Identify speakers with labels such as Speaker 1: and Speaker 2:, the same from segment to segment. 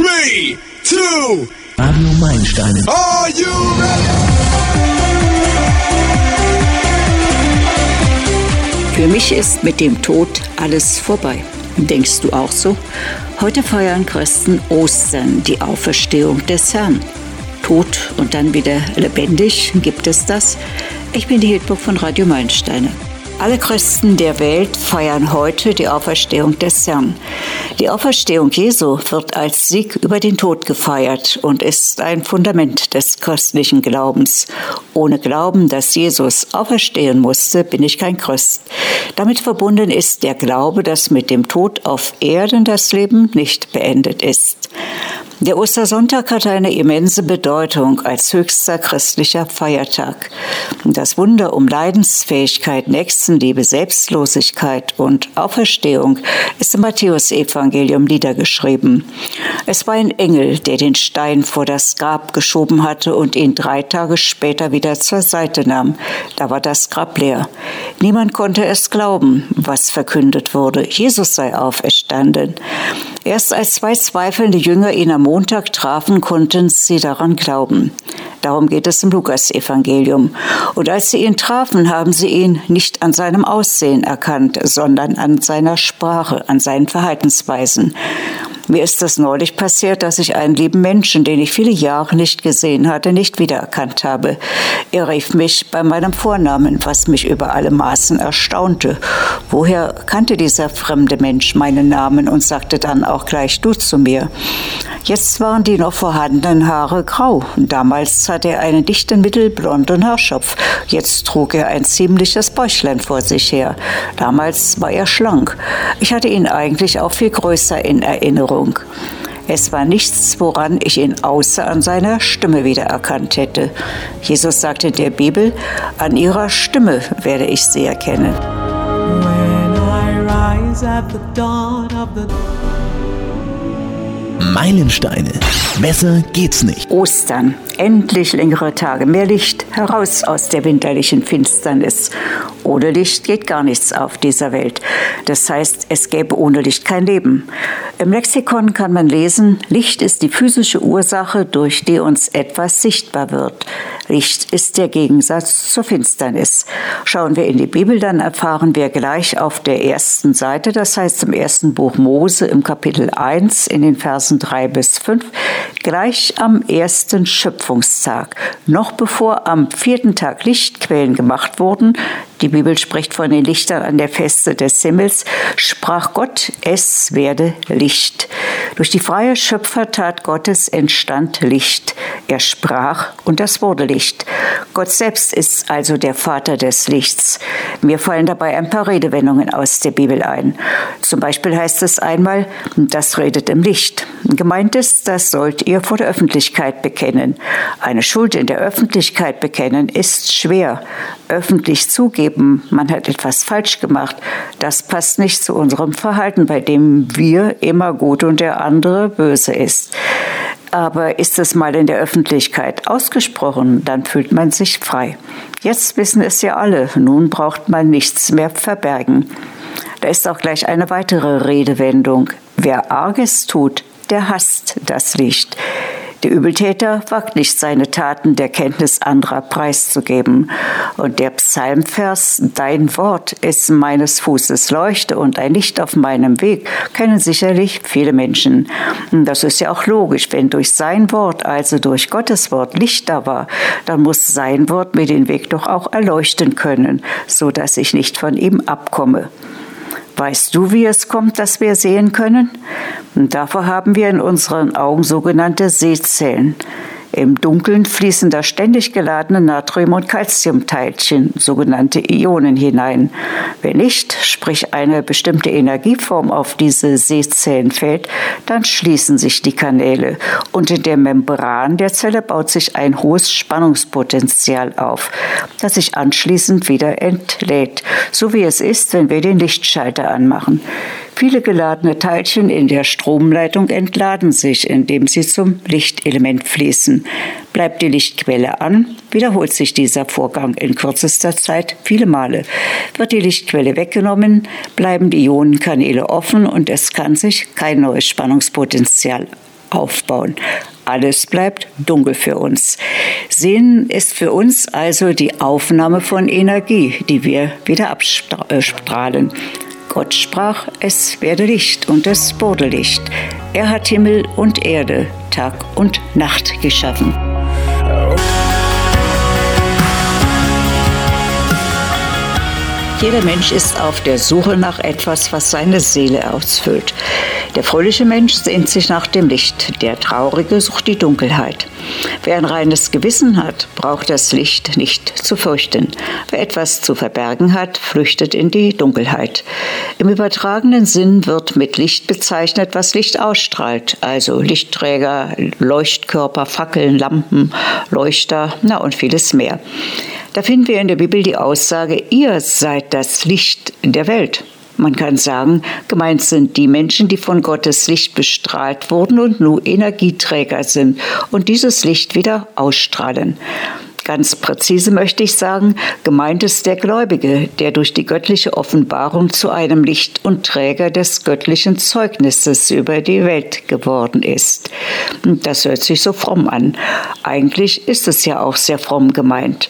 Speaker 1: Three, two,
Speaker 2: Radio Meilensteine.
Speaker 1: are you ready?
Speaker 3: Für mich ist mit dem Tod alles vorbei. Denkst du auch so? Heute feiern Christen Ostern, die Auferstehung des Herrn. Tod und dann wieder lebendig, gibt es das? Ich bin die Hildburg von Radio Meilensteine. Alle Christen der Welt feiern heute die Auferstehung des Herrn. Die Auferstehung Jesu wird als Sieg über den Tod gefeiert und ist ein Fundament des christlichen Glaubens. Ohne Glauben, dass Jesus auferstehen musste, bin ich kein Christ. Damit verbunden ist der Glaube, dass mit dem Tod auf Erden das Leben nicht beendet ist. Der Ostersonntag hat eine immense Bedeutung als höchster christlicher Feiertag. Das Wunder um Leidensfähigkeit, Nächstenliebe, Selbstlosigkeit und Auferstehung ist im Matthäusevangelium niedergeschrieben. Es war ein Engel, der den Stein vor das Grab geschoben hatte und ihn drei Tage später wieder zur Seite nahm. Da war das Grab leer. Niemand konnte es glauben, was verkündet wurde. Jesus sei auferstanden. Erst als zwei zweifelnde Jünger ihn am Montag trafen, konnten sie daran glauben. Darum geht es im Lukasevangelium. Und als sie ihn trafen, haben sie ihn nicht an seinem Aussehen erkannt, sondern an seiner Sprache, an seinen Verhaltensweisen. Mir ist das neulich passiert, dass ich einen lieben Menschen, den ich viele Jahre nicht gesehen hatte, nicht wiedererkannt habe. Er rief mich bei meinem Vornamen, was mich über alle Maßen erstaunte. Woher kannte dieser fremde Mensch meinen Namen und sagte dann auch gleich du zu mir? Jetzt waren die noch vorhandenen Haare grau. Damals hatte er einen dichten mittelblonden Haarschopf. Jetzt trug er ein ziemliches Bäuchlein vor sich her. Damals war er schlank. Ich hatte ihn eigentlich auch viel größer in Erinnerung. Es war nichts, woran ich ihn außer an seiner Stimme wiedererkannt hätte. Jesus sagte in der Bibel, an ihrer Stimme werde ich sie erkennen.
Speaker 4: When I rise at the dawn of the
Speaker 2: Meilensteine. Besser geht's nicht.
Speaker 3: Ostern. Endlich längere Tage, mehr Licht, heraus aus der winterlichen Finsternis. Ohne Licht geht gar nichts auf dieser Welt. Das heißt, es gäbe ohne Licht kein Leben. Im Lexikon kann man lesen, Licht ist die physische Ursache, durch die uns etwas sichtbar wird. Licht ist der Gegensatz zur Finsternis. Schauen wir in die Bibel, dann erfahren wir gleich auf der ersten Seite, das heißt im ersten Buch Mose im Kapitel 1 in den Versen 3 bis 5, gleich am ersten Schöpfungstag, noch bevor am vierten Tag Lichtquellen gemacht wurden, die Bibel spricht von den Lichtern an der Feste des Himmels, sprach Gott, es werde Licht. Durch die freie Schöpfertat Gottes entstand Licht. Er sprach und das wurde Licht. Gott selbst ist also der Vater des Lichts. Mir fallen dabei ein paar Redewendungen aus der Bibel ein. Zum Beispiel heißt es einmal, das redet im Licht. Gemeint ist, das sollt ihr vor der Öffentlichkeit bekennen. Eine Schuld in der Öffentlichkeit bekennen ist schwer. Öffentlich zugeben, man hat etwas falsch gemacht, das passt nicht zu unserem Verhalten, bei dem wir immer gut und der andere böse ist. Aber ist es mal in der Öffentlichkeit ausgesprochen, dann fühlt man sich frei. Jetzt wissen es ja alle, nun braucht man nichts mehr verbergen. Da ist auch gleich eine weitere Redewendung. Wer Arges tut, der hasst das Licht. Der Übeltäter wagt nicht, seine Taten der Kenntnis anderer preiszugeben. Und der Psalmvers, Dein Wort ist meines Fußes Leuchte und ein Licht auf meinem Weg, kennen sicherlich viele Menschen. Das ist ja auch logisch. Wenn durch sein Wort, also durch Gottes Wort, Licht da war, dann muss sein Wort mir den Weg doch auch erleuchten können, so dass ich nicht von ihm abkomme. Weißt du, wie es kommt, dass wir sehen können? Und dafür haben wir in unseren Augen sogenannte Sehzellen. Im Dunkeln fließen da ständig geladene Natrium- und Calciumteilchen, sogenannte Ionen, hinein. Wenn nicht, sprich eine bestimmte Energieform auf diese Sehzellen fällt, dann schließen sich die Kanäle und in der Membran der Zelle baut sich ein hohes Spannungspotenzial auf, das sich anschließend wieder entlädt, so wie es ist, wenn wir den Lichtschalter anmachen. Viele geladene Teilchen in der Stromleitung entladen sich, indem sie zum Lichtelement fließen. Bleibt die Lichtquelle an, wiederholt sich dieser Vorgang in kürzester Zeit viele Male. Wird die Lichtquelle weggenommen, bleiben die Ionenkanäle offen und es kann sich kein neues Spannungspotenzial aufbauen. Alles bleibt dunkel für uns. Sehen ist für uns also die Aufnahme von Energie, die wir wieder abstrahlen. Gott sprach, es werde Licht und es wurde Licht. Er hat Himmel und Erde, Tag und Nacht geschaffen. Jeder Mensch ist auf der Suche nach etwas, was seine Seele ausfüllt. Der fröhliche Mensch sehnt sich nach dem Licht, der traurige sucht die Dunkelheit. Wer ein reines Gewissen hat, braucht das Licht nicht zu fürchten. Wer etwas zu verbergen hat, flüchtet in die Dunkelheit. Im übertragenen Sinn wird mit Licht bezeichnet, was Licht ausstrahlt, also Lichtträger, Leuchtkörper, Fackeln, Lampen, Leuchter, na und vieles mehr. Da finden wir in der Bibel die Aussage, ihr seid das Licht der Welt. Man kann sagen, gemeint sind die Menschen, die von Gottes Licht bestrahlt wurden und nun Energieträger sind und dieses Licht wieder ausstrahlen. Ganz präzise möchte ich sagen, gemeint ist der Gläubige, der durch die göttliche Offenbarung zu einem Licht und Träger des göttlichen Zeugnisses über die Welt geworden ist. Das hört sich so fromm an. Eigentlich ist es ja auch sehr fromm gemeint.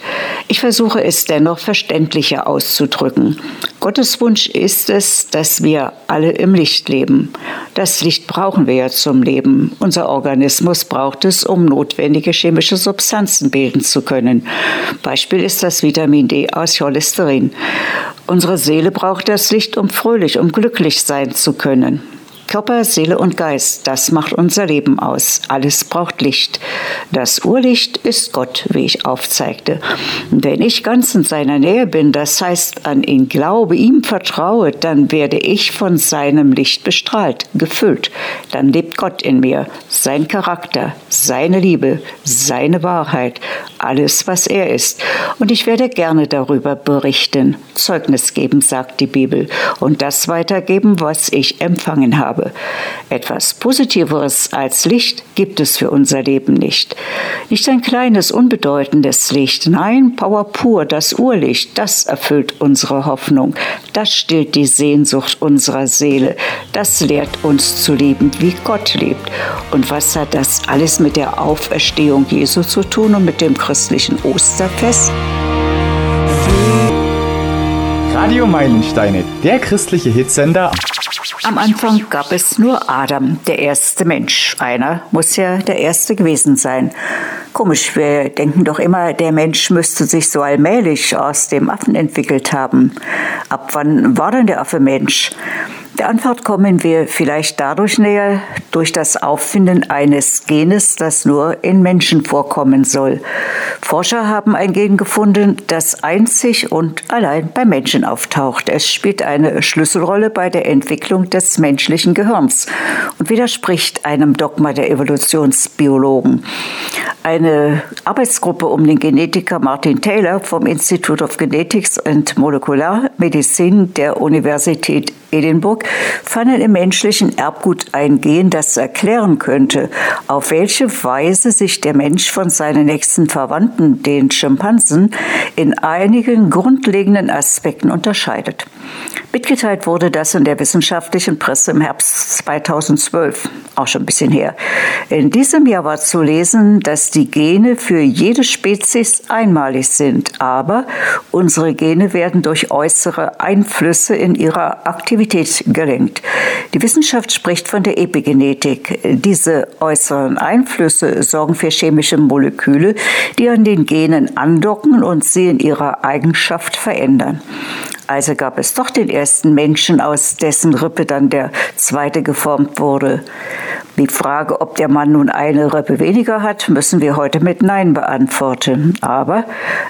Speaker 3: Ich versuche es dennoch verständlicher auszudrücken. Gottes Wunsch ist es, dass wir alle im Licht leben. Das Licht brauchen wir ja zum Leben. Unser Organismus braucht es, um notwendige chemische Substanzen bilden zu können. Beispiel ist das Vitamin D aus Cholesterin. Unsere Seele braucht das Licht, um fröhlich, um glücklich sein zu können. Körper, Seele und Geist, das macht unser Leben aus. Alles braucht Licht. Das Urlicht ist Gott, wie ich aufzeigte. Und wenn ich ganz in seiner Nähe bin, das heißt an ihn glaube, ihm vertraue, dann werde ich von seinem Licht bestrahlt, gefüllt. Dann lebt Gott in mir, sein Charakter, seine Liebe, seine Wahrheit, alles, was er ist. Und ich werde gerne darüber berichten, Zeugnis geben, sagt die Bibel, und das weitergeben, was ich empfangen habe. Etwas Positiveres als Licht gibt es für unser Leben nicht. Nicht ein kleines, unbedeutendes Licht, nein, Power pur, das Urlicht, das erfüllt unsere Hoffnung, das stillt die Sehnsucht unserer Seele, das lehrt uns zu lieben, wie Gott liebt. Und was hat das alles mit der Auferstehung Jesu zu tun und mit dem christlichen Osterfest?
Speaker 5: Radio Meilensteine, der christliche Hitsender.
Speaker 3: Am Anfang gab es nur Adam, der erste Mensch. Einer muss ja der erste gewesen sein. Komisch, wir denken doch immer, der Mensch müsste sich so allmählich aus dem Affen entwickelt haben. Ab wann war denn der Affe Mensch? Der Antwort kommen wir vielleicht dadurch näher, durch das Auffinden eines Genes, das nur in Menschen vorkommen soll. Forscher haben ein Gen gefunden, das einzig und allein bei Menschen auftaucht. Es spielt eine Schlüsselrolle bei der Entwicklung des menschlichen Gehirns und widerspricht einem Dogma der Evolutionsbiologen. Eine Arbeitsgruppe um den Genetiker Martin Taylor vom Institute of Genetics and Molecular Medicine der Universität Edinburgh fanden im menschlichen Erbgut ein Gen, das erklären könnte, auf welche Weise sich der Mensch von seinen nächsten Verwandten, den Schimpansen, in einigen grundlegenden Aspekten unterscheidet. Mitgeteilt wurde das in der wissenschaftlichen Presse im Herbst 2012, auch schon ein bisschen her. In diesem Jahr war zu lesen, dass die Gene für jede Spezies einmalig sind, aber unsere Gene werden durch äußere Einflüsse in ihrer Aktivität gelenkt. Die Wissenschaft spricht von der Epigenetik. Diese äußeren Einflüsse sorgen für chemische Moleküle, die an den Genen andocken und sie in ihrer Eigenschaft verändern. Also gab es doch den ersten Menschen, aus dessen Rippe dann der zweite geformt wurde. Die Frage, ob der Mann nun eine Rippe weniger hat, müssen wir heute mit Nein beantworten. Aber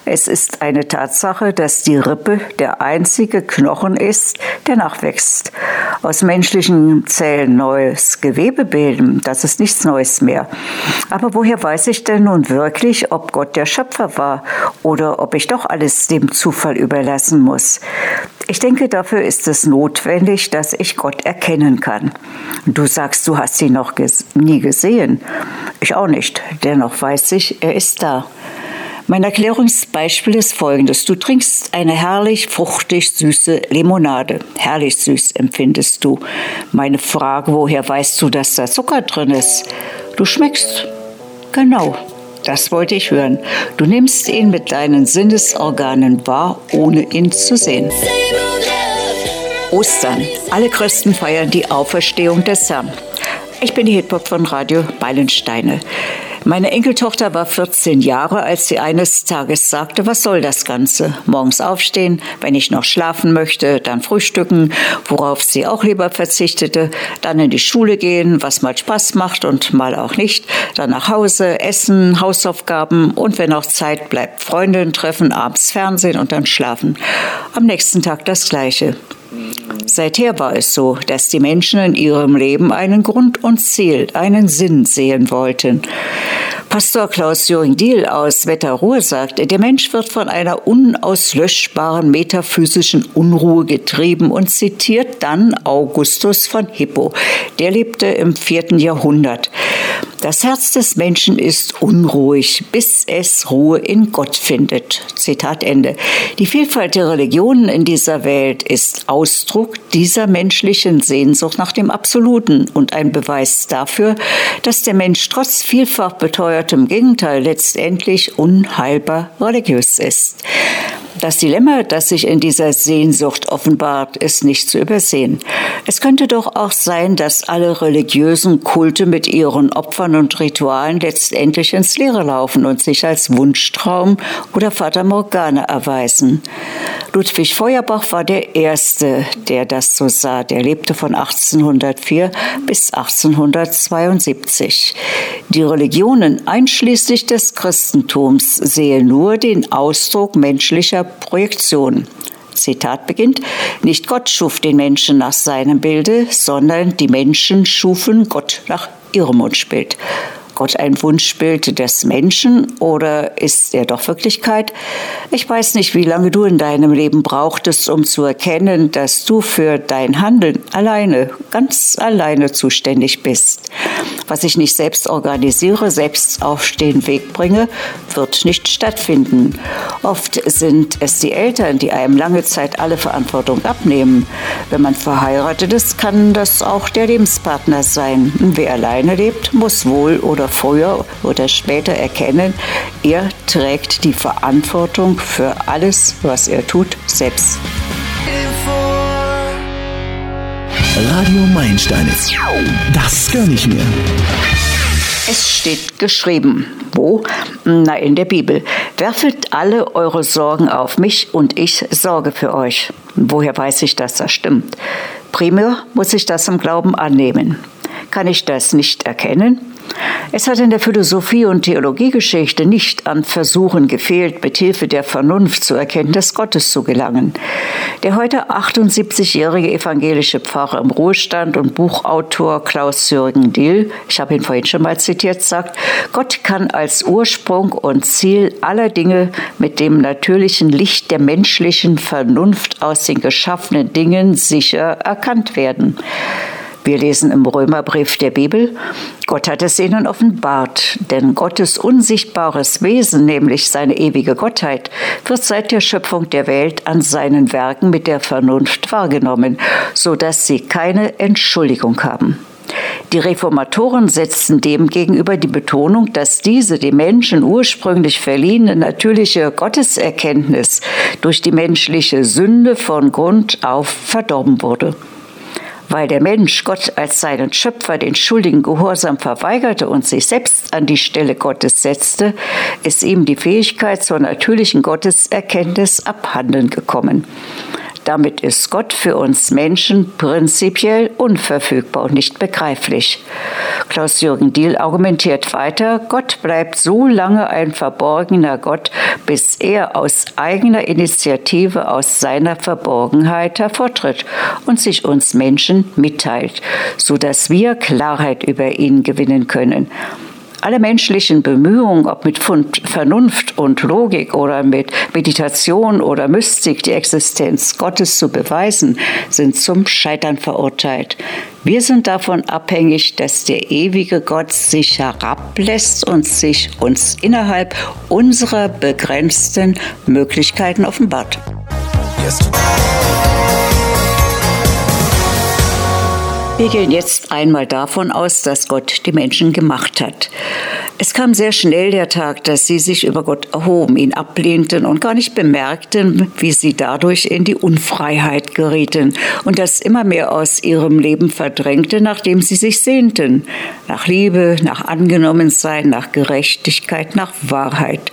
Speaker 3: es ist eine Tatsache, dass die Rippe der einzige Knochen ist, der nachwächst. Aus menschlichen Zellen neues Gewebe bilden, das ist nichts Neues mehr. Aber woher weiß ich denn nun wirklich, ob Gott der Schöpfer war oder ob ich doch alles dem Zufall überlassen muss? Ich denke, dafür ist es notwendig, dass ich Gott erkennen kann. Du sagst, du hast ihn noch ges nie gesehen. Ich auch nicht. Dennoch weiß ich, er ist da. Mein Erklärungsbeispiel ist folgendes. Du trinkst eine herrlich fruchtig süße Limonade. Herrlich süß empfindest du. Meine Frage, woher weißt du, dass da Zucker drin ist? Du schmeckst. Genau, das wollte ich hören. Du nimmst ihn mit deinen Sinnesorganen wahr, ohne ihn zu sehen. Ostern. Alle Christen feiern die Auferstehung des Herrn. Ich bin die Hitpop von Radio Meilensteine. Meine Enkeltochter war 14 Jahre, als sie eines Tages sagte, was soll das Ganze? Morgens aufstehen, wenn ich noch schlafen möchte, dann frühstücken, worauf sie auch lieber verzichtete, dann in die Schule gehen, was mal Spaß macht und mal auch nicht, dann nach Hause, essen, Hausaufgaben und wenn auch Zeit bleibt, Freundinnen treffen, abends Fernsehen und dann schlafen. Am nächsten Tag das Gleiche. Seither war es so, dass die Menschen in ihrem Leben einen Grund und Ziel, einen Sinn sehen wollten. Pastor Klaus Jürgen-Diel aus Wetterruhe sagt, der Mensch wird von einer unauslöschbaren metaphysischen Unruhe getrieben und zitiert dann Augustus von Hippo. Der lebte im vierten Jahrhundert. Das Herz des Menschen ist unruhig, bis es Ruhe in Gott findet. Zitat Ende. Die Vielfalt der Religionen in dieser Welt ist Ausdruck dieser menschlichen Sehnsucht nach dem Absoluten und ein Beweis dafür, dass der Mensch trotz vielfach beteuertem Gegenteil letztendlich unheilbar religiös ist. Das Dilemma, das sich in dieser Sehnsucht offenbart, ist nicht zu übersehen. Es könnte doch auch sein, dass alle religiösen Kulte mit ihren Opfern und Ritualen letztendlich ins Leere laufen und sich als Wunschtraum oder Fata Morgana erweisen. Ludwig Feuerbach war der Erste, der das so sah. Der lebte von 1804 bis 1872. Die Religionen, einschließlich des Christentums, sehen nur den Ausdruck menschlicher Projektion. Zitat beginnt, nicht Gott schuf den Menschen nach seinem Bilde, sondern die Menschen schufen Gott nach ihrem Wunschbild. Gott ein Wunschbild des Menschen oder ist er doch Wirklichkeit? Ich weiß nicht, wie lange du in deinem Leben brauchtest, um zu erkennen, dass du für dein Handeln alleine, ganz alleine zuständig bist. Was ich nicht selbst organisiere, selbst auf den Weg bringe, wird nicht stattfinden. Oft sind es die Eltern, die einem lange Zeit alle Verantwortung abnehmen. Wenn man verheiratet ist, kann das auch der Lebenspartner sein. Wer alleine lebt, muss wohl oder früher oder später erkennen, er trägt die Verantwortung für alles, was er tut, selbst.
Speaker 2: Radio Meilensteine. Das gönn ich mir.
Speaker 3: Es steht geschrieben. Wo? Na, in der Bibel. Werfet alle eure Sorgen auf mich und ich sorge für euch. Woher weiß ich, dass das stimmt? Primär muss ich das im Glauben annehmen. Kann ich das nicht erkennen? Es hat in der Philosophie- und Theologiegeschichte nicht an Versuchen gefehlt, mit Hilfe der Vernunft zur Erkenntnis Gottes zu gelangen. Der heute 78-jährige evangelische Pfarrer im Ruhestand und Buchautor Klaus-Jürgen Diel, ich habe ihn vorhin schon mal zitiert, sagt, Gott kann als Ursprung und Ziel aller Dinge mit dem natürlichen Licht der menschlichen Vernunft aus den geschaffenen Dingen sicher erkannt werden. Wir lesen im Römerbrief der Bibel, Gott hat es ihnen offenbart, denn Gottes unsichtbares Wesen, nämlich seine ewige Gottheit, wird seit der Schöpfung der Welt an seinen Werken mit der Vernunft wahrgenommen, so dass sie keine Entschuldigung haben. Die Reformatoren setzten dem gegenüber die Betonung, dass diese dem Menschen ursprünglich verliehene natürliche Gotteserkenntnis durch die menschliche Sünde von Grund auf verdorben wurde. Weil der Mensch Gott als seinen Schöpfer den schuldigen Gehorsam verweigerte und sich selbst an die Stelle Gottes setzte, ist ihm die Fähigkeit zur natürlichen Gotteserkenntnis abhanden gekommen. Damit ist Gott für uns Menschen prinzipiell unverfügbar und nicht begreiflich. Klaus-Jürgen Diel argumentiert weiter, Gott bleibt so lange ein verborgener Gott, bis er aus eigener Initiative aus seiner Verborgenheit hervortritt und sich uns Menschen mitteilt, so dass wir Klarheit über ihn gewinnen können. Alle menschlichen Bemühungen, ob mit Vernunft und Logik oder mit Meditation oder Mystik die Existenz Gottes zu beweisen, sind zum Scheitern verurteilt. Wir sind davon abhängig, dass der ewige Gott sich herablässt und sich uns innerhalb unserer begrenzten Möglichkeiten offenbart. Yes. Wir gehen jetzt einmal davon aus, dass Gott die Menschen gemacht hat. Es kam sehr schnell der Tag, dass sie sich über Gott erhoben, ihn ablehnten und gar nicht bemerkten, wie sie dadurch in die Unfreiheit gerieten und das immer mehr aus ihrem Leben verdrängte, nachdem sie sich sehnten. Nach Liebe, nach Angenommensein, nach Gerechtigkeit, nach Wahrheit.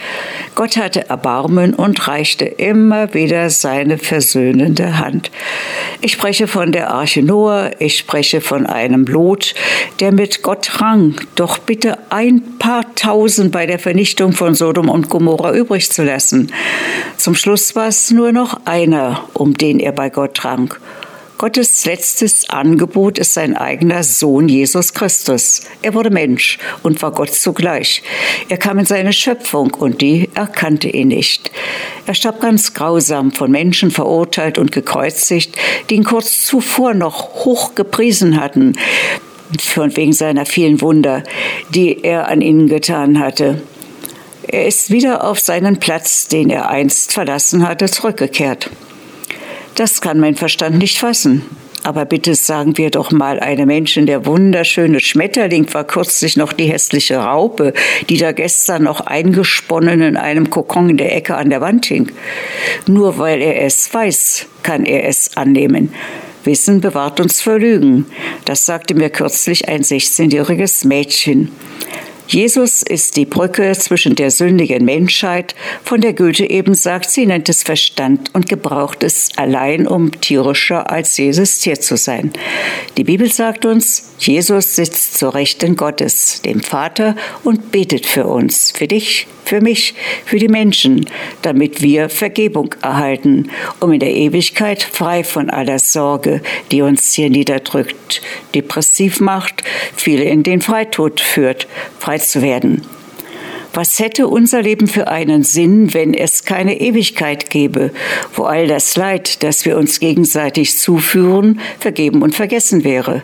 Speaker 3: Gott hatte Erbarmen und reichte immer wieder seine versöhnende Hand. Ich spreche von der Arche Noah, ich spreche von einem Lot, der mit Gott rang, doch bitte ein paar Tausend bei der Vernichtung von Sodom und Gomorra übrig zu lassen. Zum Schluss war es nur noch einer, um den er bei Gott rang. Gottes letztes Angebot ist sein eigener Sohn Jesus Christus. Er wurde Mensch und war Gott zugleich. Er kam in seine Schöpfung und die erkannte ihn nicht. Er starb ganz grausam, von Menschen verurteilt und gekreuzigt, die ihn kurz zuvor noch hoch gepriesen hatten, von wegen seiner vielen Wunder, die er an ihnen getan hatte. Er ist wieder auf seinen Platz, den er einst verlassen hatte, zurückgekehrt. Das kann mein Verstand nicht fassen. Aber bitte sagen wir doch mal einem Menschen, der wunderschöne Schmetterling war kürzlich noch die hässliche Raupe, die da gestern noch eingesponnen in einem Kokon in der Ecke an der Wand hing. Nur weil er es weiß, kann er es annehmen. Wissen bewahrt uns vor Lügen. Das sagte mir kürzlich ein 16-jähriges Mädchen. Jesus ist die Brücke zwischen der sündigen Menschheit, von der Goethe eben sagt, sie nennt es Verstand und gebraucht es allein, um tierischer als Jesus Tier zu sein. Die Bibel sagt uns, Jesus sitzt zur Rechten Gottes, dem Vater, und betet für uns, für dich, für mich, für die Menschen, damit wir Vergebung erhalten, um in der Ewigkeit frei von aller Sorge, die uns hier niederdrückt, depressiv macht, viele in den Freitod führt, frei zu werden. Was hätte unser Leben für einen Sinn, wenn es keine Ewigkeit gäbe, wo all das Leid, das wir uns gegenseitig zuführen, vergeben und vergessen wäre?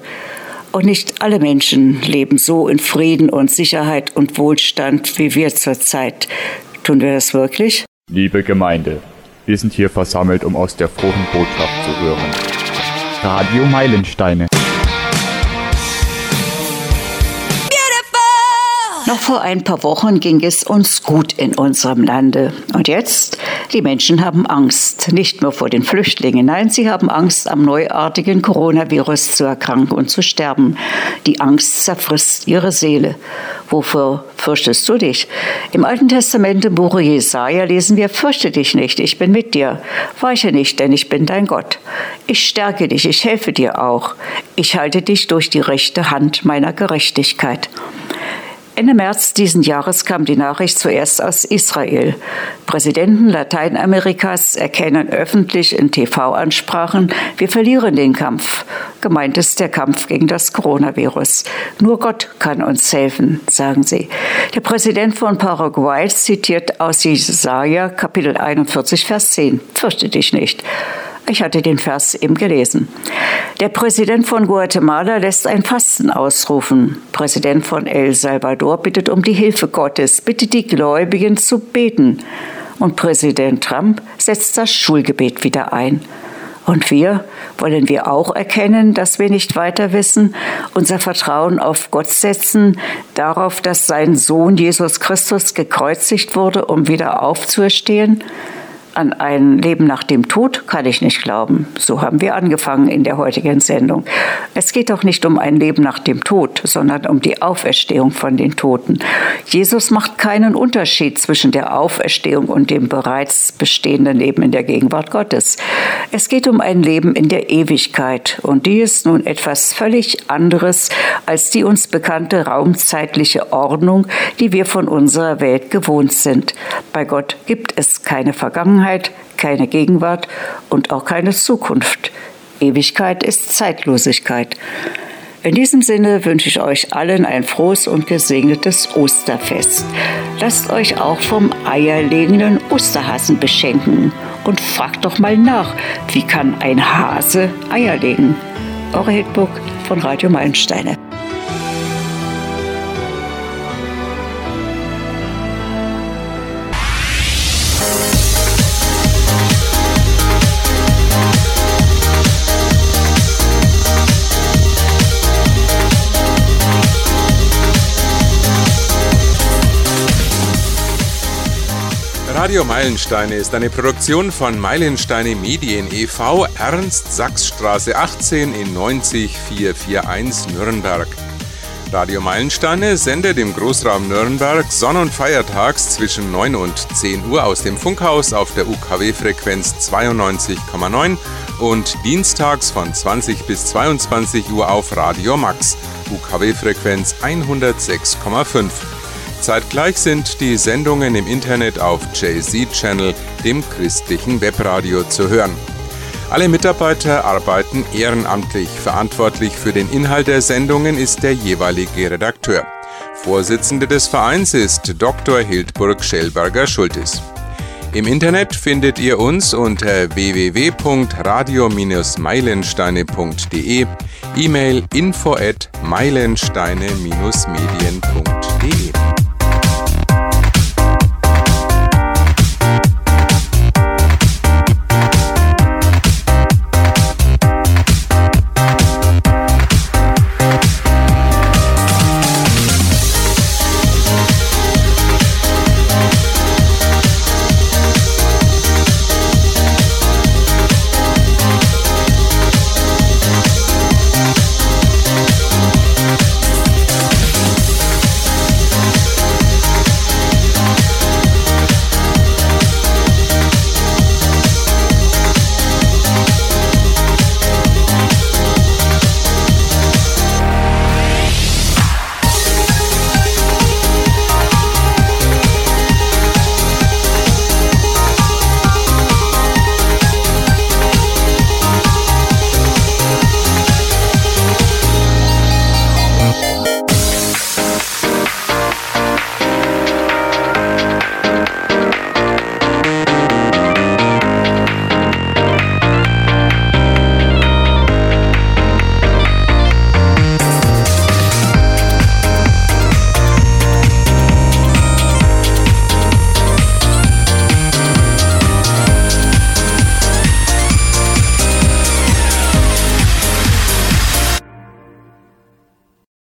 Speaker 3: Und nicht alle Menschen leben so in Frieden und Sicherheit und Wohlstand wie wir zurzeit. Tun wir das wirklich?
Speaker 5: Liebe Gemeinde, wir sind hier versammelt, um aus der frohen Botschaft zu hören. Radio Meilensteine.
Speaker 3: Noch vor ein paar Wochen ging es uns gut in unserem Lande. Und jetzt? Die Menschen haben Angst. Nicht nur vor den Flüchtlingen. Nein, sie haben Angst, am neuartigen Coronavirus zu erkranken und zu sterben. Die Angst zerfrisst ihre Seele. Wofür fürchtest du dich? Im Alten Testament im Buche Jesaja lesen wir: Fürchte dich nicht, ich bin mit dir. Weiche nicht, denn ich bin dein Gott. Ich stärke dich, ich helfe dir auch. Ich halte dich durch die rechte Hand meiner Gerechtigkeit. Ende März diesen Jahres kam die Nachricht zuerst aus Israel. Präsidenten Lateinamerikas erkennen öffentlich in TV-Ansprachen, wir verlieren den Kampf. Gemeint ist der Kampf gegen das Coronavirus. Nur Gott kann uns helfen, sagen sie. Der Präsident von Paraguay zitiert aus Jesaja Kapitel 41, Vers 10. Fürchte dich nicht. Ich hatte den Vers eben gelesen. Der Präsident von Guatemala lässt ein Fasten ausrufen. Präsident von El Salvador bittet um die Hilfe Gottes, bittet die Gläubigen zu beten. Und Präsident Trump setzt das Schulgebet wieder ein. Und wir, wollen wir auch erkennen, dass wir nicht weiter wissen, unser Vertrauen auf Gott setzen, darauf, dass sein Sohn Jesus Christus gekreuzigt wurde, um wieder aufzuerstehen? An ein Leben nach dem Tod kann ich nicht glauben. So haben wir angefangen in der heutigen Sendung. Es geht doch nicht um ein Leben nach dem Tod, sondern um die Auferstehung von den Toten. Jesus macht keinen Unterschied zwischen der Auferstehung und dem bereits bestehenden Leben in der Gegenwart Gottes. Es geht um ein Leben in der Ewigkeit und die ist nun etwas völlig anderes als die uns bekannte raumzeitliche Ordnung, die wir von unserer Welt gewohnt sind. Bei Gott gibt es keine Vergangenheit Vergangenheit, keine Gegenwart und auch keine Zukunft. Ewigkeit ist Zeitlosigkeit. In diesem Sinne wünsche ich euch allen ein frohes und gesegnetes Osterfest. Lasst euch auch vom eierlegenden Osterhasen beschenken und fragt doch mal nach, wie kann ein Hase Eier legen? Eure Hitbook von Radio Meilensteine.
Speaker 6: Radio Meilensteine ist eine Produktion von Meilensteine Medien e.V. Ernst Sachsstraße 18 in 90441 Nürnberg. Radio Meilensteine sendet im Großraum Nürnberg sonn- und feiertags zwischen 9 und 10 Uhr aus dem Funkhaus auf der UKW-Frequenz 92,9 und dienstags von 20 bis 22 Uhr auf Radio Max, UKW-Frequenz 106,5. Zeitgleich sind die Sendungen im Internet auf JZ Channel, dem christlichen Webradio, zu hören. Alle Mitarbeiter arbeiten ehrenamtlich. Verantwortlich für den Inhalt der Sendungen ist der jeweilige Redakteur. Vorsitzende des Vereins ist Dr. Hildburg Schellberger-Schultis. Im Internet findet ihr uns unter www.radio-meilensteine.de, E-Mail info at meilensteine-medien.de.